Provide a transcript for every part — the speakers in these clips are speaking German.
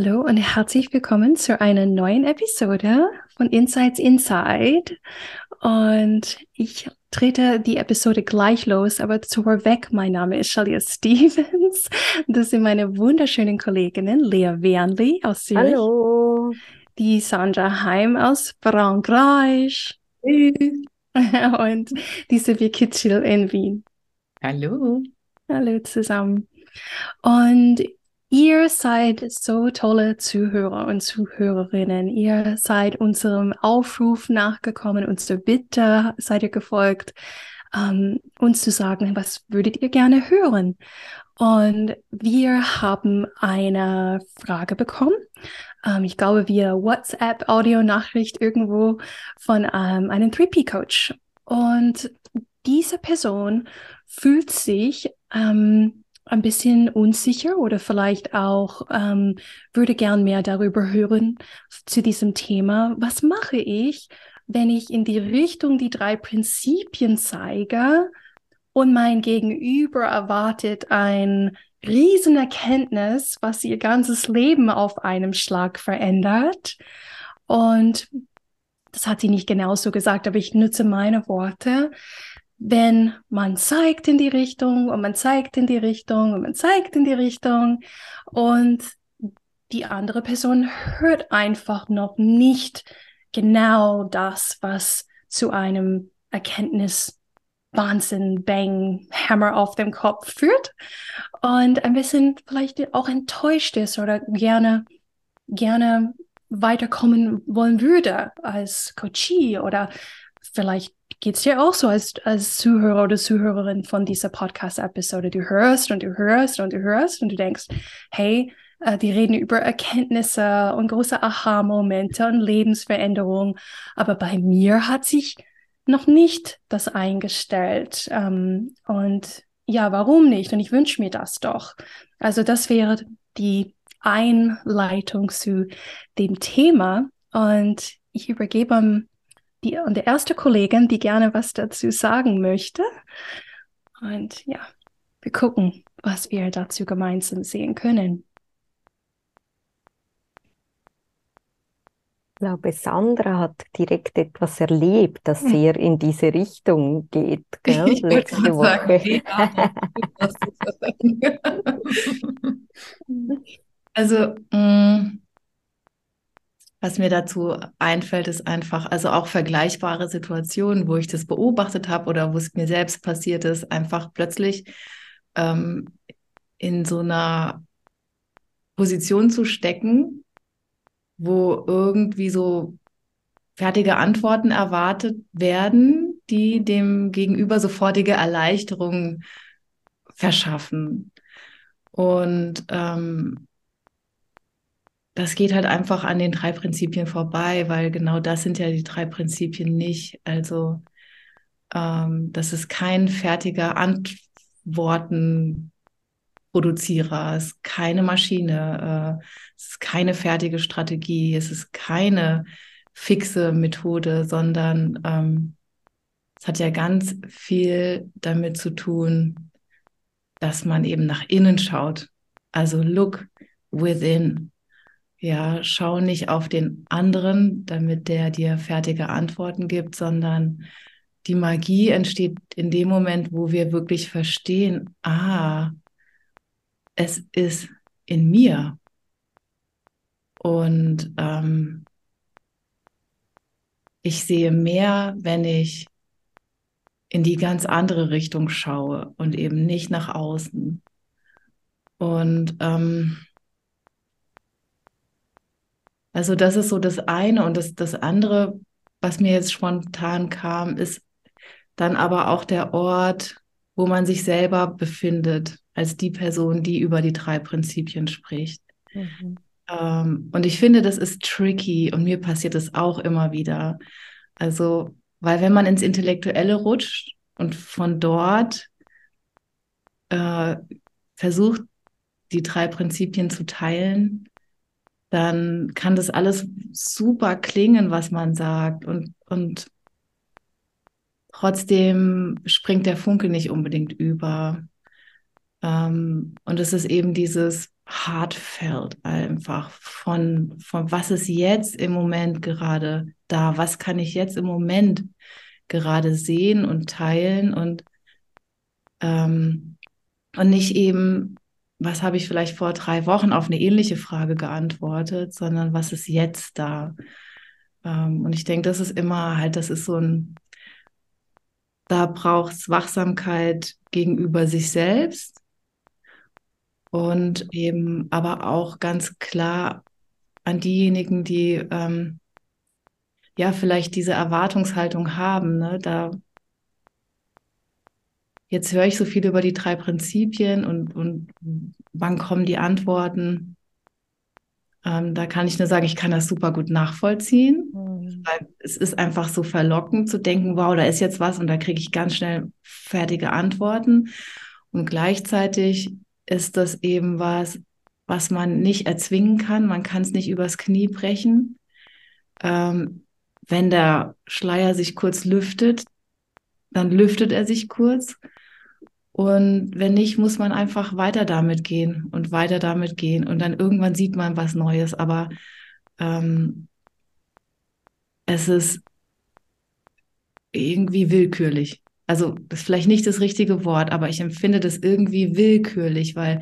Hallo und herzlich willkommen zu einer neuen Episode von Insights Inside. Und ich trete die Episode gleich los, aber vorweg, mein Name ist Shalia Stevens. Das sind meine wunderschönen Kolleginnen Lea Wernli aus Zürich. Hallo. Die Sandra Heim aus Frankreich. Und die Silvia Kitschel in Wien. Hallo. Hallo zusammen. Und Ihr seid so tolle Zuhörer und Zuhörerinnen. Ihr seid unserem Aufruf nachgekommen, unserer Bitte seid ihr gefolgt, ähm, uns zu sagen, was würdet ihr gerne hören? Und wir haben eine Frage bekommen. Ähm, ich glaube, via WhatsApp-Audio-Nachricht irgendwo von ähm, einem 3P-Coach. Und diese Person fühlt sich ähm, ein bisschen unsicher oder vielleicht auch ähm, würde gern mehr darüber hören zu diesem Thema. Was mache ich, wenn ich in die Richtung die drei Prinzipien zeige und mein Gegenüber erwartet ein Riesenerkenntnis, was ihr ganzes Leben auf einem Schlag verändert? Und das hat sie nicht genauso gesagt, aber ich nutze meine Worte wenn man zeigt in die Richtung und man zeigt in die Richtung und man zeigt in die Richtung und die andere Person hört einfach noch nicht genau das, was zu einem Erkenntnis Wahnsinn, Bang, Hammer auf dem Kopf führt und ein bisschen vielleicht auch enttäuscht ist oder gerne, gerne weiterkommen wollen würde als Coachie oder vielleicht geht es dir auch so als, als Zuhörer oder Zuhörerin von dieser Podcast-Episode. Du hörst und du hörst und du hörst und du denkst, hey, äh, die reden über Erkenntnisse und große Aha-Momente und Lebensveränderung. Aber bei mir hat sich noch nicht das eingestellt. Ähm, und ja, warum nicht? Und ich wünsche mir das doch. Also das wäre die Einleitung zu dem Thema. Und ich übergebe die, und der erste Kollegin, die gerne was dazu sagen möchte. Und ja, wir gucken, was wir dazu gemeinsam sehen können. Ich glaube, Sandra hat direkt etwas erlebt, das hm. sehr in diese Richtung geht, gell? letzte Woche. Sagen, also, mh, mm, was mir dazu einfällt, ist einfach, also auch vergleichbare Situationen, wo ich das beobachtet habe oder wo es mir selbst passiert ist, einfach plötzlich ähm, in so einer Position zu stecken, wo irgendwie so fertige Antworten erwartet werden, die dem Gegenüber sofortige Erleichterung verschaffen. Und ähm, das geht halt einfach an den drei Prinzipien vorbei, weil genau das sind ja die drei Prinzipien nicht. Also ähm, das ist kein fertiger Antwortenproduzierer, es ist keine Maschine, äh, es ist keine fertige Strategie, es ist keine fixe Methode, sondern ähm, es hat ja ganz viel damit zu tun, dass man eben nach innen schaut. Also look within. Ja, schau nicht auf den anderen, damit der dir fertige Antworten gibt, sondern die Magie entsteht in dem Moment, wo wir wirklich verstehen, ah, es ist in mir. Und ähm, ich sehe mehr, wenn ich in die ganz andere Richtung schaue und eben nicht nach außen. Und ähm, also das ist so das eine und das, das andere, was mir jetzt spontan kam, ist dann aber auch der Ort, wo man sich selber befindet. als die Person, die über die drei Prinzipien spricht. Mhm. Ähm, und ich finde, das ist tricky und mir passiert es auch immer wieder. Also, weil wenn man ins Intellektuelle rutscht und von dort äh, versucht, die drei Prinzipien zu teilen, dann kann das alles super klingen, was man sagt. Und, und trotzdem springt der Funke nicht unbedingt über. Ähm, und es ist eben dieses Hartfeld einfach von, von was ist jetzt im Moment gerade da, was kann ich jetzt im Moment gerade sehen und teilen und, ähm, und nicht eben, was habe ich vielleicht vor drei Wochen auf eine ähnliche Frage geantwortet, sondern was ist jetzt da. Ähm, und ich denke, das ist immer halt, das ist so ein, da braucht es Wachsamkeit gegenüber sich selbst und eben aber auch ganz klar an diejenigen, die ähm, ja vielleicht diese Erwartungshaltung haben. Ne? Da jetzt höre ich so viel über die drei Prinzipien und, und wann kommen die Antworten. Ähm, da kann ich nur sagen, ich kann das super gut nachvollziehen, mhm. weil es ist einfach so verlockend zu denken, wow, da ist jetzt was und da kriege ich ganz schnell fertige Antworten. Und gleichzeitig ist das eben was, was man nicht erzwingen kann. Man kann es nicht übers Knie brechen. Ähm, wenn der Schleier sich kurz lüftet, dann lüftet er sich kurz. Und wenn nicht, muss man einfach weiter damit gehen und weiter damit gehen. Und dann irgendwann sieht man was Neues. Aber ähm, es ist irgendwie willkürlich also das ist vielleicht nicht das richtige Wort, aber ich empfinde das irgendwie willkürlich, weil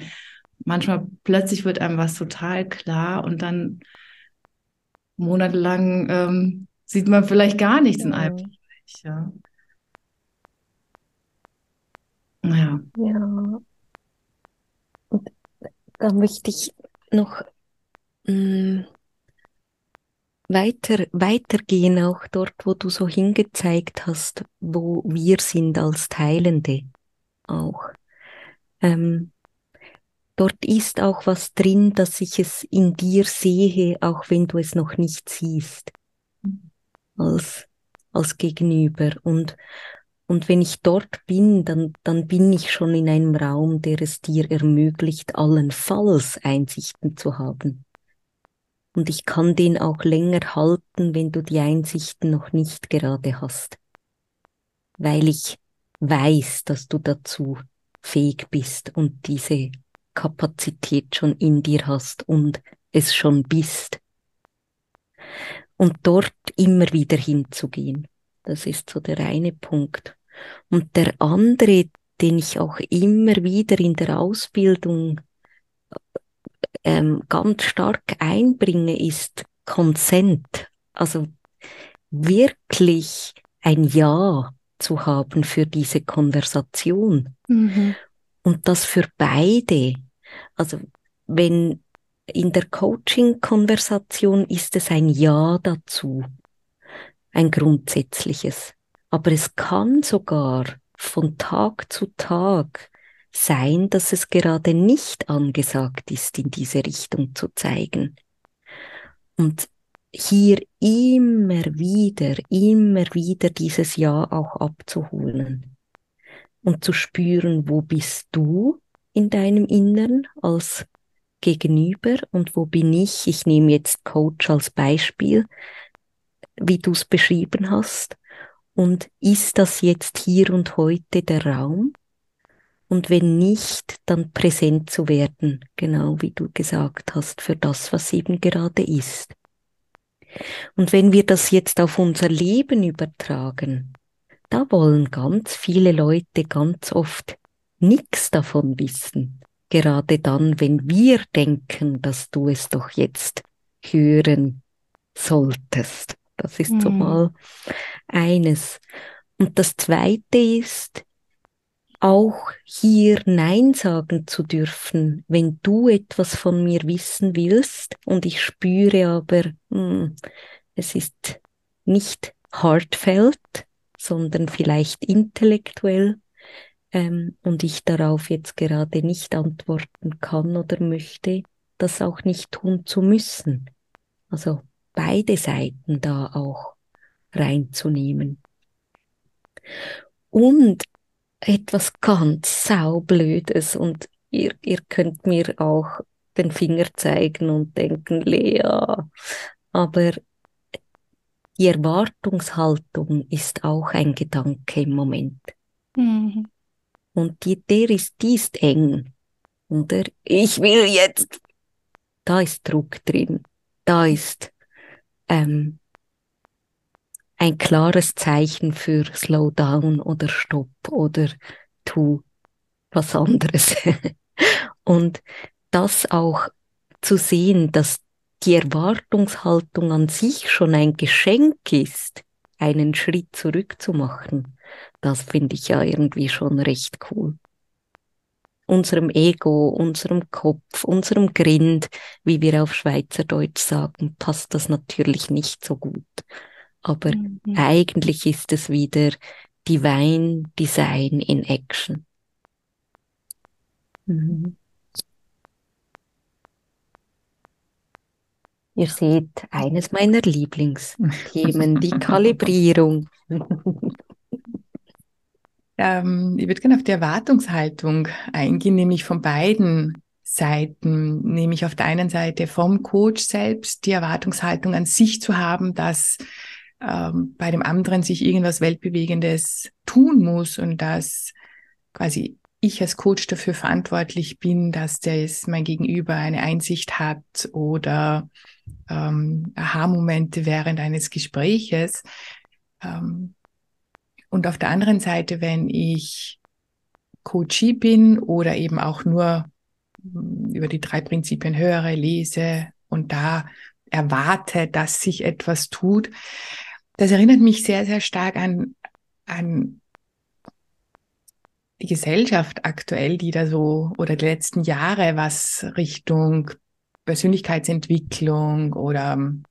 manchmal plötzlich wird einem was total klar und dann monatelang ähm, sieht man vielleicht gar nichts ja. in einem Bereich. Ja. Ja. ja. Und da möchte ich noch mh, mm, weiter, weitergehen, auch dort, wo du so hingezeigt hast, wo wir sind als Teilende auch. Ähm, dort ist auch was drin, dass ich es in dir sehe, auch wenn du es noch nicht siehst, als, als Gegenüber. Und, und wenn ich dort bin, dann, dann bin ich schon in einem Raum, der es dir ermöglicht, allenfalls Einsichten zu haben. Und ich kann den auch länger halten, wenn du die Einsichten noch nicht gerade hast. Weil ich weiß, dass du dazu fähig bist und diese Kapazität schon in dir hast und es schon bist. Und dort immer wieder hinzugehen. Das ist so der eine Punkt. Und der andere, den ich auch immer wieder in der Ausbildung ähm, ganz stark einbringe, ist Consent. Also wirklich ein Ja zu haben für diese Konversation. Mhm. Und das für beide. Also wenn in der Coaching-Konversation ist es ein Ja dazu, ein grundsätzliches. Aber es kann sogar von Tag zu Tag sein, dass es gerade nicht angesagt ist, in diese Richtung zu zeigen. Und hier immer wieder, immer wieder dieses Ja auch abzuholen und zu spüren, wo bist du in deinem Innern als Gegenüber und wo bin ich? Ich nehme jetzt Coach als Beispiel, wie du es beschrieben hast. Und ist das jetzt hier und heute der Raum? und wenn nicht, dann präsent zu werden, genau wie du gesagt hast, für das, was eben gerade ist. Und wenn wir das jetzt auf unser Leben übertragen, da wollen ganz viele Leute ganz oft nichts davon wissen. Gerade dann, wenn wir denken, dass du es doch jetzt hören solltest. Das ist mhm. so mal eines. Und das zweite ist, auch hier Nein sagen zu dürfen, wenn du etwas von mir wissen willst und ich spüre aber, hm, es ist nicht heartfelt, sondern vielleicht intellektuell, ähm, und ich darauf jetzt gerade nicht antworten kann oder möchte, das auch nicht tun zu müssen. Also beide Seiten da auch reinzunehmen. Und etwas ganz saublödes und ihr, ihr könnt mir auch den Finger zeigen und denken, Lea, aber die Erwartungshaltung ist auch ein Gedanke im Moment. Mhm. Und die, der ist, die ist eng. Oder ich will jetzt, da ist Druck drin, da ist ähm, ein klares Zeichen für Slow down oder Stopp oder tu was anderes. Und das auch zu sehen, dass die Erwartungshaltung an sich schon ein Geschenk ist, einen Schritt zurückzumachen, das finde ich ja irgendwie schon recht cool. Unserem Ego, unserem Kopf, unserem Grind, wie wir auf Schweizerdeutsch sagen, passt das natürlich nicht so gut. Aber mhm. eigentlich ist es wieder Divine Design in Action. Mhm. Ihr seht eines meiner Lieblingsthemen, die Kalibrierung. Ähm, ich würde gerne auf die Erwartungshaltung eingehen, nämlich von beiden Seiten, nämlich auf der einen Seite vom Coach selbst die Erwartungshaltung an sich zu haben, dass ähm, bei dem anderen sich irgendwas Weltbewegendes tun muss und dass quasi ich als Coach dafür verantwortlich bin, dass das mein Gegenüber eine Einsicht hat oder ähm, Aha-Momente während eines Gespräches. Ähm, und auf der anderen Seite, wenn ich Coachie bin oder eben auch nur hm, über die drei Prinzipien höre, lese und da erwarte, dass sich etwas tut, das erinnert mich sehr, sehr stark an, an die Gesellschaft aktuell, die da so oder die letzten Jahre, was Richtung Persönlichkeitsentwicklung oder äh,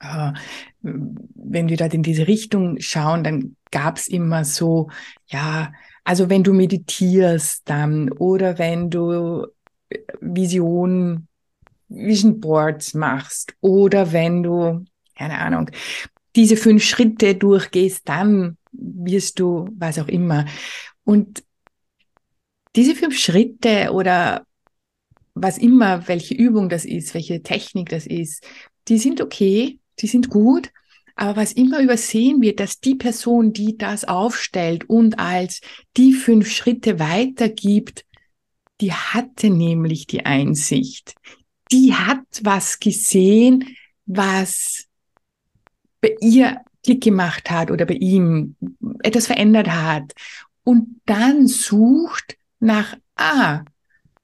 wenn wir da in diese Richtung schauen, dann gab es immer so, ja, also wenn du meditierst dann oder wenn du Vision, Vision Boards machst oder wenn du, keine Ahnung, diese fünf Schritte durchgehst, dann wirst du was auch immer. Und diese fünf Schritte oder was immer, welche Übung das ist, welche Technik das ist, die sind okay, die sind gut, aber was immer übersehen wird, dass die Person, die das aufstellt und als die fünf Schritte weitergibt, die hatte nämlich die Einsicht. Die hat was gesehen, was bei ihr Klick gemacht hat oder bei ihm etwas verändert hat und dann sucht nach, ah,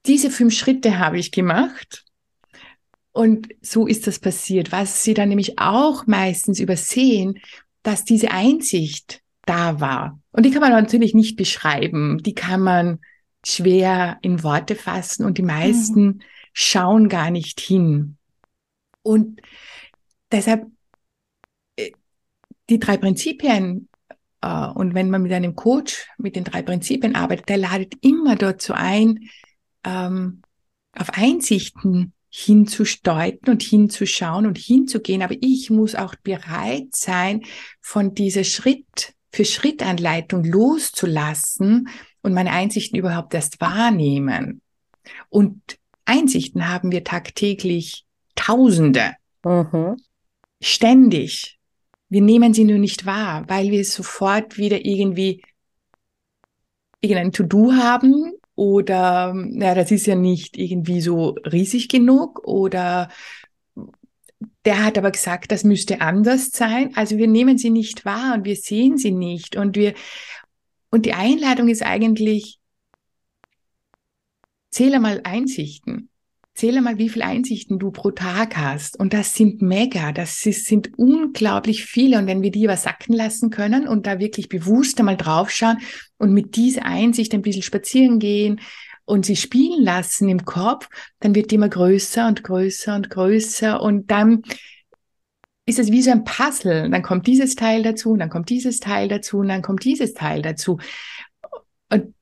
diese fünf Schritte habe ich gemacht und so ist das passiert. Was sie dann nämlich auch meistens übersehen, dass diese Einsicht da war. Und die kann man natürlich nicht beschreiben. Die kann man schwer in Worte fassen und die meisten mhm. schauen gar nicht hin. Und deshalb die drei Prinzipien, äh, und wenn man mit einem Coach mit den drei Prinzipien arbeitet, der ladet immer dazu ein, ähm, auf Einsichten hinzusteuten und hinzuschauen und hinzugehen. Aber ich muss auch bereit sein, von dieser Schritt für Schrittanleitung loszulassen und meine Einsichten überhaupt erst wahrnehmen. Und Einsichten haben wir tagtäglich Tausende. Mhm. Ständig. Wir nehmen sie nur nicht wahr, weil wir sofort wieder irgendwie irgendein To-Do haben oder, ja, das ist ja nicht irgendwie so riesig genug oder der hat aber gesagt, das müsste anders sein. Also wir nehmen sie nicht wahr und wir sehen sie nicht und wir, und die Einladung ist eigentlich, zähle mal Einsichten. Zähle mal, wie viele Einsichten du pro Tag hast. Und das sind mega, das sind unglaublich viele. Und wenn wir die aber sacken lassen können und da wirklich bewusst einmal draufschauen und mit dieser Einsicht ein bisschen spazieren gehen und sie spielen lassen im Kopf, dann wird die immer größer und größer und größer. Und dann ist es wie so ein Puzzle. Dann kommt dieses Teil dazu, und dann kommt dieses Teil dazu, und dann kommt dieses Teil dazu. Und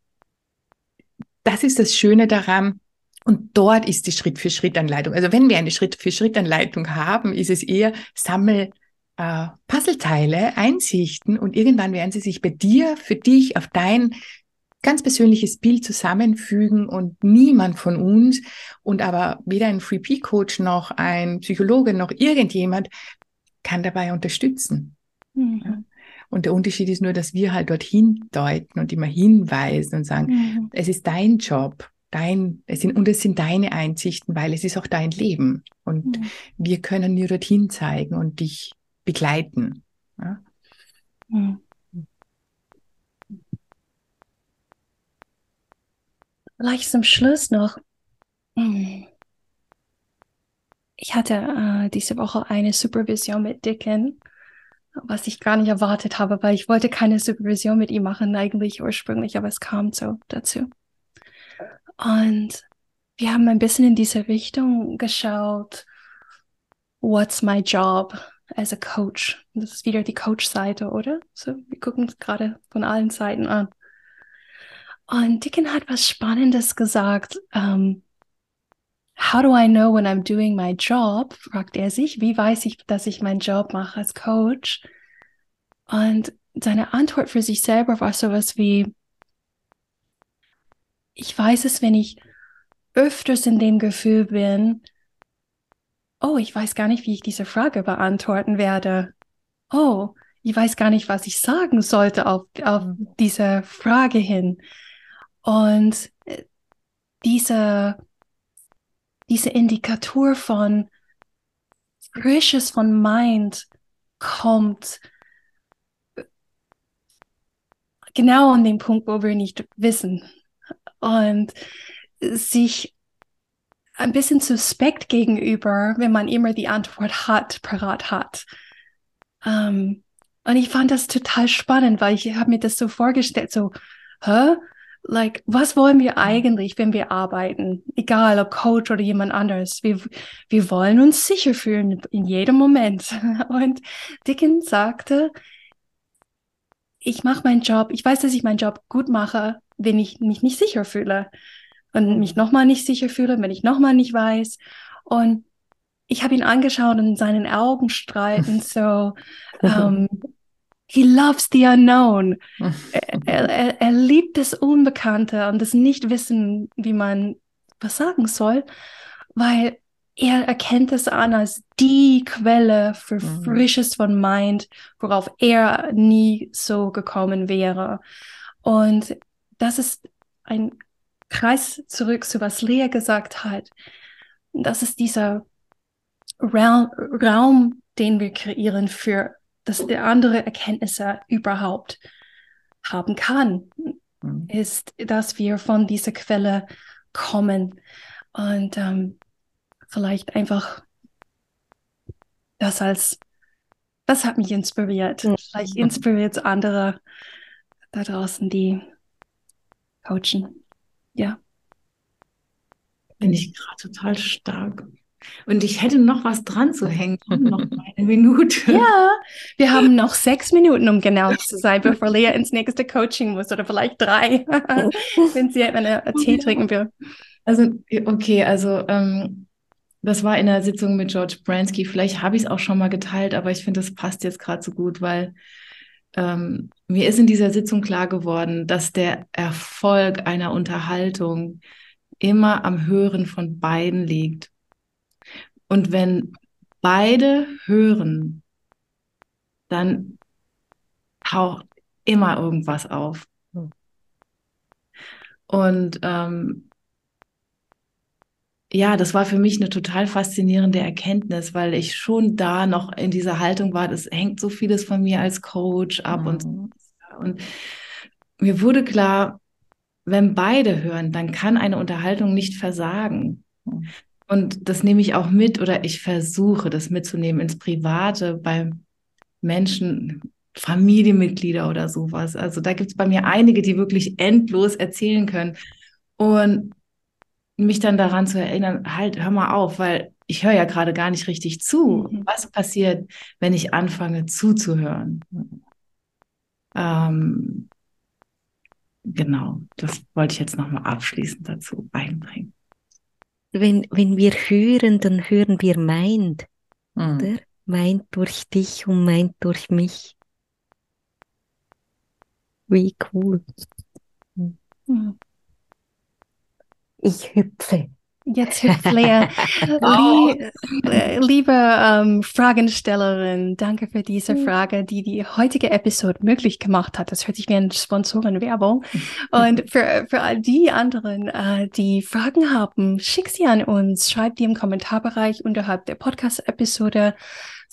das ist das Schöne daran. Und dort ist die Schritt-für-Schritt-Anleitung. Also wenn wir eine Schritt-für-Schritt-Anleitung haben, ist es eher Sammel äh, Puzzleteile, Einsichten und irgendwann werden sie sich bei dir, für dich, auf dein ganz persönliches Bild zusammenfügen und niemand von uns und aber weder ein Free P Coach noch ein Psychologe noch irgendjemand kann dabei unterstützen. Mhm. Und der Unterschied ist nur, dass wir halt dorthin deuten und immer hinweisen und sagen, mhm. es ist dein Job, dein, es sind, und es sind deine Einsichten, weil es ist auch dein Leben. Und mhm. wir können dir dorthin zeigen und dich begleiten. Ja? Mhm. Vielleicht zum Schluss noch. Hm. Ich hatte äh, diese Woche eine Supervision mit Dicken, was ich gar nicht erwartet habe, weil ich wollte keine Supervision mit ihm machen, eigentlich ursprünglich, aber es kam so dazu. Und wir haben ein bisschen in diese Richtung geschaut. What's my job as a coach? Das ist wieder die Coach-Seite, oder? So, wir gucken es gerade von allen Seiten an. Und Dicken hat was Spannendes gesagt. Um, ähm, How do I know when I'm doing my job? fragt er sich. Wie weiß ich, dass ich meinen Job mache als Coach? Und seine Antwort für sich selber war sowas wie, ich weiß es, wenn ich öfters in dem Gefühl bin, oh, ich weiß gar nicht, wie ich diese Frage beantworten werde. Oh, ich weiß gar nicht, was ich sagen sollte auf, auf diese Frage hin. Und äh, diese, diese Indikator von Frisches von Mind kommt genau an den Punkt, wo wir nicht wissen. Und sich ein bisschen suspekt gegenüber, wenn man immer die Antwort hat, parat hat. Ähm, und ich fand das total spannend, weil ich habe mir das so vorgestellt, so, hä? like, was wollen wir eigentlich, wenn wir arbeiten? Egal, ob Coach oder jemand anderes. Wir, wir wollen uns sicher fühlen in jedem Moment. Und Dickens sagte, ich mache meinen Job, ich weiß, dass ich meinen Job gut mache, wenn ich mich nicht sicher fühle. Und mich nochmal nicht sicher fühle, wenn ich nochmal nicht weiß. Und ich habe ihn angeschaut und in seinen Augen streiten so, ähm, He loves the unknown. er, er, er liebt das Unbekannte und das Nichtwissen, wie man was sagen soll, weil er erkennt es an als die Quelle für mhm. Frisches von Mind, worauf er nie so gekommen wäre. Und das ist ein Kreis zurück zu was Lea gesagt hat. Das ist dieser Raum, Raum den wir kreieren für dass der andere Erkenntnisse überhaupt haben kann, mhm. ist, dass wir von dieser Quelle kommen und ähm, vielleicht einfach das als, das hat mich inspiriert. Mhm. Vielleicht inspiriert es andere da draußen, die coachen. Ja. Finde ich gerade total stark. Und ich hätte noch was dran zu hängen. noch eine Minute. Ja, wir haben noch sechs Minuten, um genau zu sein, bevor Lea ins nächste Coaching muss oder vielleicht drei, wenn sie eine Tee trinken will. Also, okay, also ähm, das war in der Sitzung mit George Bransky. Vielleicht habe ich es auch schon mal geteilt, aber ich finde, das passt jetzt gerade so gut, weil ähm, mir ist in dieser Sitzung klar geworden, dass der Erfolg einer Unterhaltung immer am Hören von beiden liegt. Und wenn beide hören, dann taucht immer irgendwas auf. Und ähm, ja, das war für mich eine total faszinierende Erkenntnis, weil ich schon da noch in dieser Haltung war, das hängt so vieles von mir als Coach ab mhm. und, und mir wurde klar, wenn beide hören, dann kann eine Unterhaltung nicht versagen. Mhm. Und das nehme ich auch mit oder ich versuche das mitzunehmen ins Private bei Menschen, Familienmitglieder oder sowas. Also da gibt es bei mir einige, die wirklich endlos erzählen können. Und mich dann daran zu erinnern, halt, hör mal auf, weil ich höre ja gerade gar nicht richtig zu. Mhm. Was passiert, wenn ich anfange zuzuhören? Ähm, genau, das wollte ich jetzt nochmal abschließend dazu einbringen. Wenn, wenn wir hören, dann hören wir meint, Mhm. oder? Meint durch dich und meint durch mich. Wie cool. Hm. Ich hüpfe. Jetzt hüpft Lea. Lie äh, liebe ähm, Fragenstellerin, danke für diese Frage, die die heutige Episode möglich gemacht hat. Das hört sich wie eine Sponsorenwerbung. Und für, für all die anderen, äh, die Fragen haben, schick sie an uns, schreibt die im Kommentarbereich unterhalb der Podcast-Episode.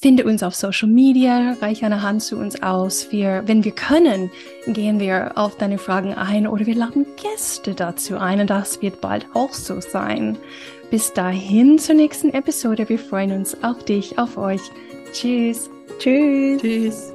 Finde uns auf Social Media, reich eine Hand zu uns aus. Wir, wenn wir können, gehen wir auf deine Fragen ein oder wir laden Gäste dazu ein und das wird bald auch so sein. Bis dahin zur nächsten Episode. Wir freuen uns auf dich, auf euch. Tschüss. Tschüss. Tschüss.